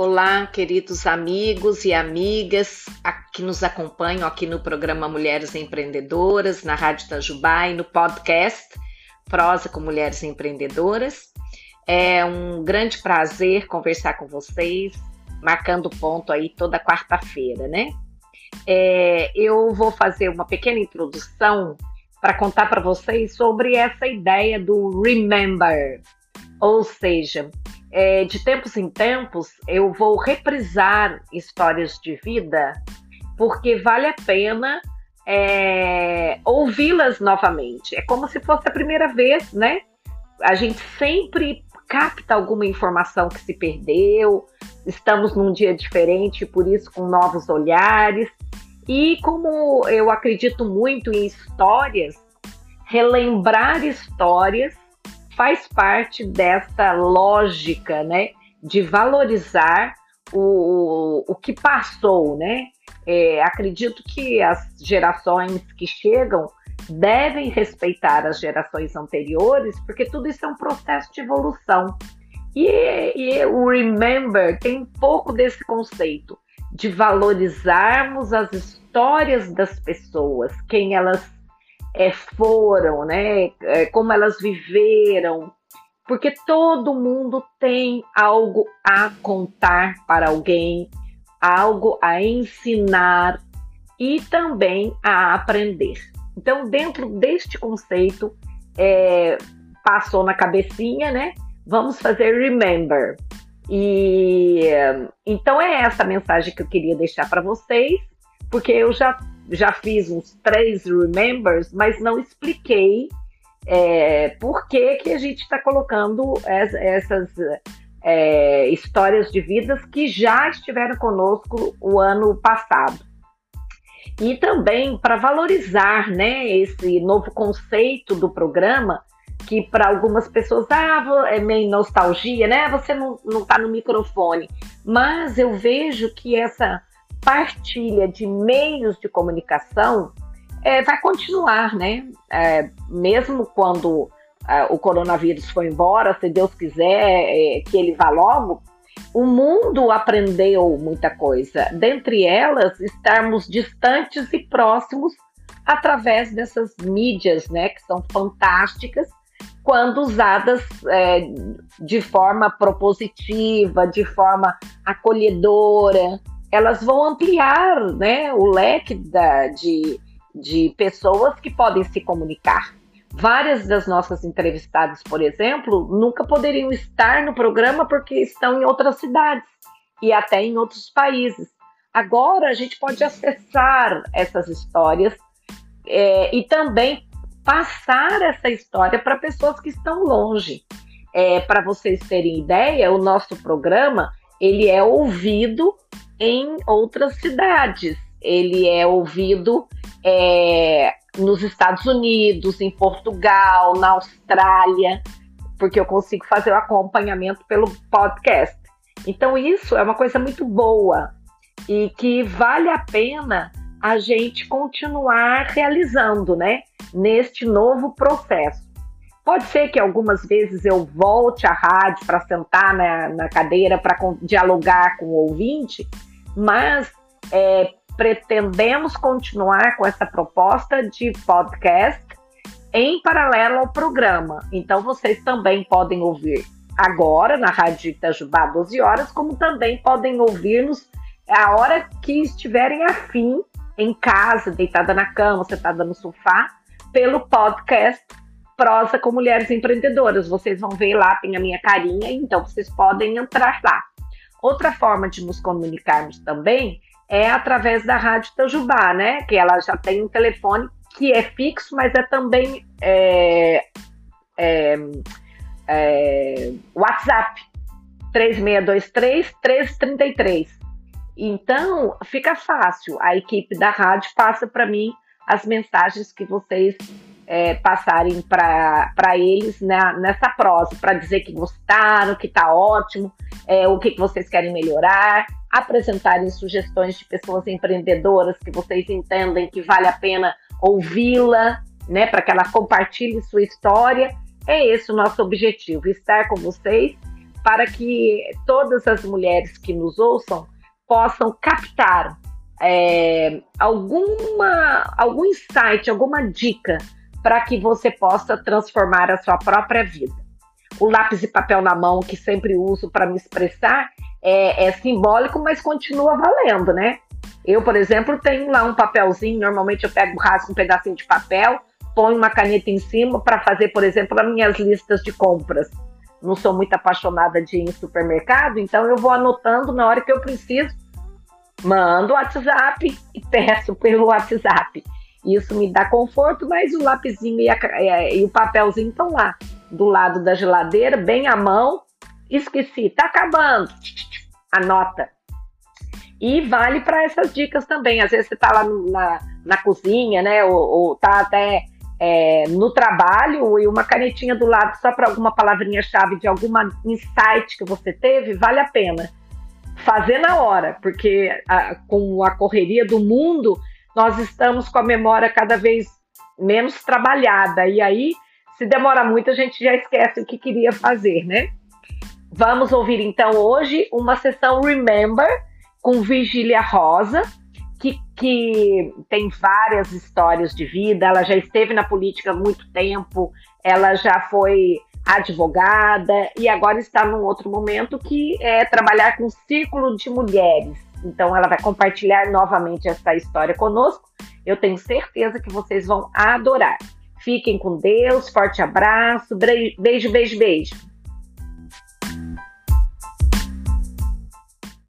Olá, queridos amigos e amigas que nos acompanham aqui no programa Mulheres Empreendedoras, na Rádio Itajubá e no podcast Prosa com Mulheres Empreendedoras. É um grande prazer conversar com vocês, marcando ponto aí toda quarta-feira, né? É, eu vou fazer uma pequena introdução para contar para vocês sobre essa ideia do remember, ou seja, é, de tempos em tempos eu vou reprisar histórias de vida porque vale a pena é, ouvi-las novamente. É como se fosse a primeira vez, né? A gente sempre capta alguma informação que se perdeu, estamos num dia diferente, por isso com novos olhares. E como eu acredito muito em histórias, relembrar histórias faz parte desta lógica, né, de valorizar o, o que passou, né? É, acredito que as gerações que chegam devem respeitar as gerações anteriores, porque tudo isso é um processo de evolução. E, e o Remember tem um pouco desse conceito de valorizarmos as histórias das pessoas, quem elas é, foram, né? É, como elas viveram, porque todo mundo tem algo a contar para alguém, algo a ensinar e também a aprender. Então, dentro deste conceito, é, passou na cabecinha, né? Vamos fazer remember. E então é essa mensagem que eu queria deixar para vocês, porque eu já já fiz uns três remembers, mas não expliquei é, por que, que a gente está colocando es, essas é, histórias de vidas que já estiveram conosco o ano passado. E também para valorizar né, esse novo conceito do programa, que para algumas pessoas ah, é meio nostalgia, né? Você não está no microfone. Mas eu vejo que essa partilha de meios de comunicação é, vai continuar, né? É, mesmo quando é, o coronavírus foi embora, se Deus quiser é, que ele vá logo, o mundo aprendeu muita coisa. Dentre elas, estarmos distantes e próximos através dessas mídias, né? Que são fantásticas quando usadas é, de forma propositiva, de forma acolhedora, elas vão ampliar né, o leque da, de, de pessoas que podem se comunicar. Várias das nossas entrevistadas, por exemplo, nunca poderiam estar no programa porque estão em outras cidades e até em outros países. Agora a gente pode acessar essas histórias é, e também passar essa história para pessoas que estão longe. É, para vocês terem ideia, o nosso programa ele é ouvido em outras cidades. Ele é ouvido é, nos Estados Unidos, em Portugal, na Austrália, porque eu consigo fazer o acompanhamento pelo podcast. Então, isso é uma coisa muito boa e que vale a pena a gente continuar realizando, né? Neste novo processo. Pode ser que algumas vezes eu volte à rádio para sentar na, na cadeira para dialogar com o ouvinte, mas é, pretendemos continuar com essa proposta de podcast em paralelo ao programa. Então vocês também podem ouvir agora na Rádio Itajubá 12 horas, como também podem ouvir-nos a hora que estiverem afim, em casa, deitada na cama, sentada no sofá, pelo podcast Prosa com Mulheres Empreendedoras. Vocês vão ver lá, tem a minha carinha, então vocês podem entrar lá. Outra forma de nos comunicarmos também é através da Rádio Itajubá, né? Que ela já tem um telefone que é fixo, mas é também é, é, é, WhatsApp 3623 1333. Então, fica fácil. A equipe da rádio passa para mim as mensagens que vocês é, passarem para eles né, nessa prosa, para dizer que gostaram, que está ótimo, é, o que, que vocês querem melhorar, apresentarem sugestões de pessoas empreendedoras que vocês entendem que vale a pena ouvi-la, né, para que ela compartilhe sua história. É esse o nosso objetivo, estar com vocês para que todas as mulheres que nos ouçam possam captar é, alguma, algum insight, alguma dica para que você possa transformar a sua própria vida. O lápis e papel na mão, que sempre uso para me expressar, é, é simbólico, mas continua valendo, né? Eu, por exemplo, tenho lá um papelzinho, normalmente eu pego, rasgo um pedacinho de papel, ponho uma caneta em cima para fazer, por exemplo, as minhas listas de compras. Não sou muito apaixonada de ir em supermercado, então eu vou anotando na hora que eu preciso mando o WhatsApp e peço pelo WhatsApp. Isso me dá conforto, mas o lapisinho e, a, e o papelzinho estão lá, do lado da geladeira, bem à mão. Esqueci, tá acabando. Anota. E vale para essas dicas também. Às vezes você tá lá na, na cozinha, né? Ou, ou tá até é, no trabalho e uma canetinha do lado só para alguma palavrinha-chave de alguma insight que você teve, vale a pena fazer na hora, porque a, com a correria do mundo, nós estamos com a memória cada vez menos trabalhada. E aí, se demora muito, a gente já esquece o que queria fazer, né? Vamos ouvir então hoje uma sessão Remember com Virgília Rosa, que, que tem várias histórias de vida. Ela já esteve na política há muito tempo, ela já foi advogada e agora está num outro momento que é trabalhar com um círculo de mulheres. Então ela vai compartilhar novamente essa história conosco. Eu tenho certeza que vocês vão adorar. Fiquem com Deus, forte abraço, beijo, beijo, beijo.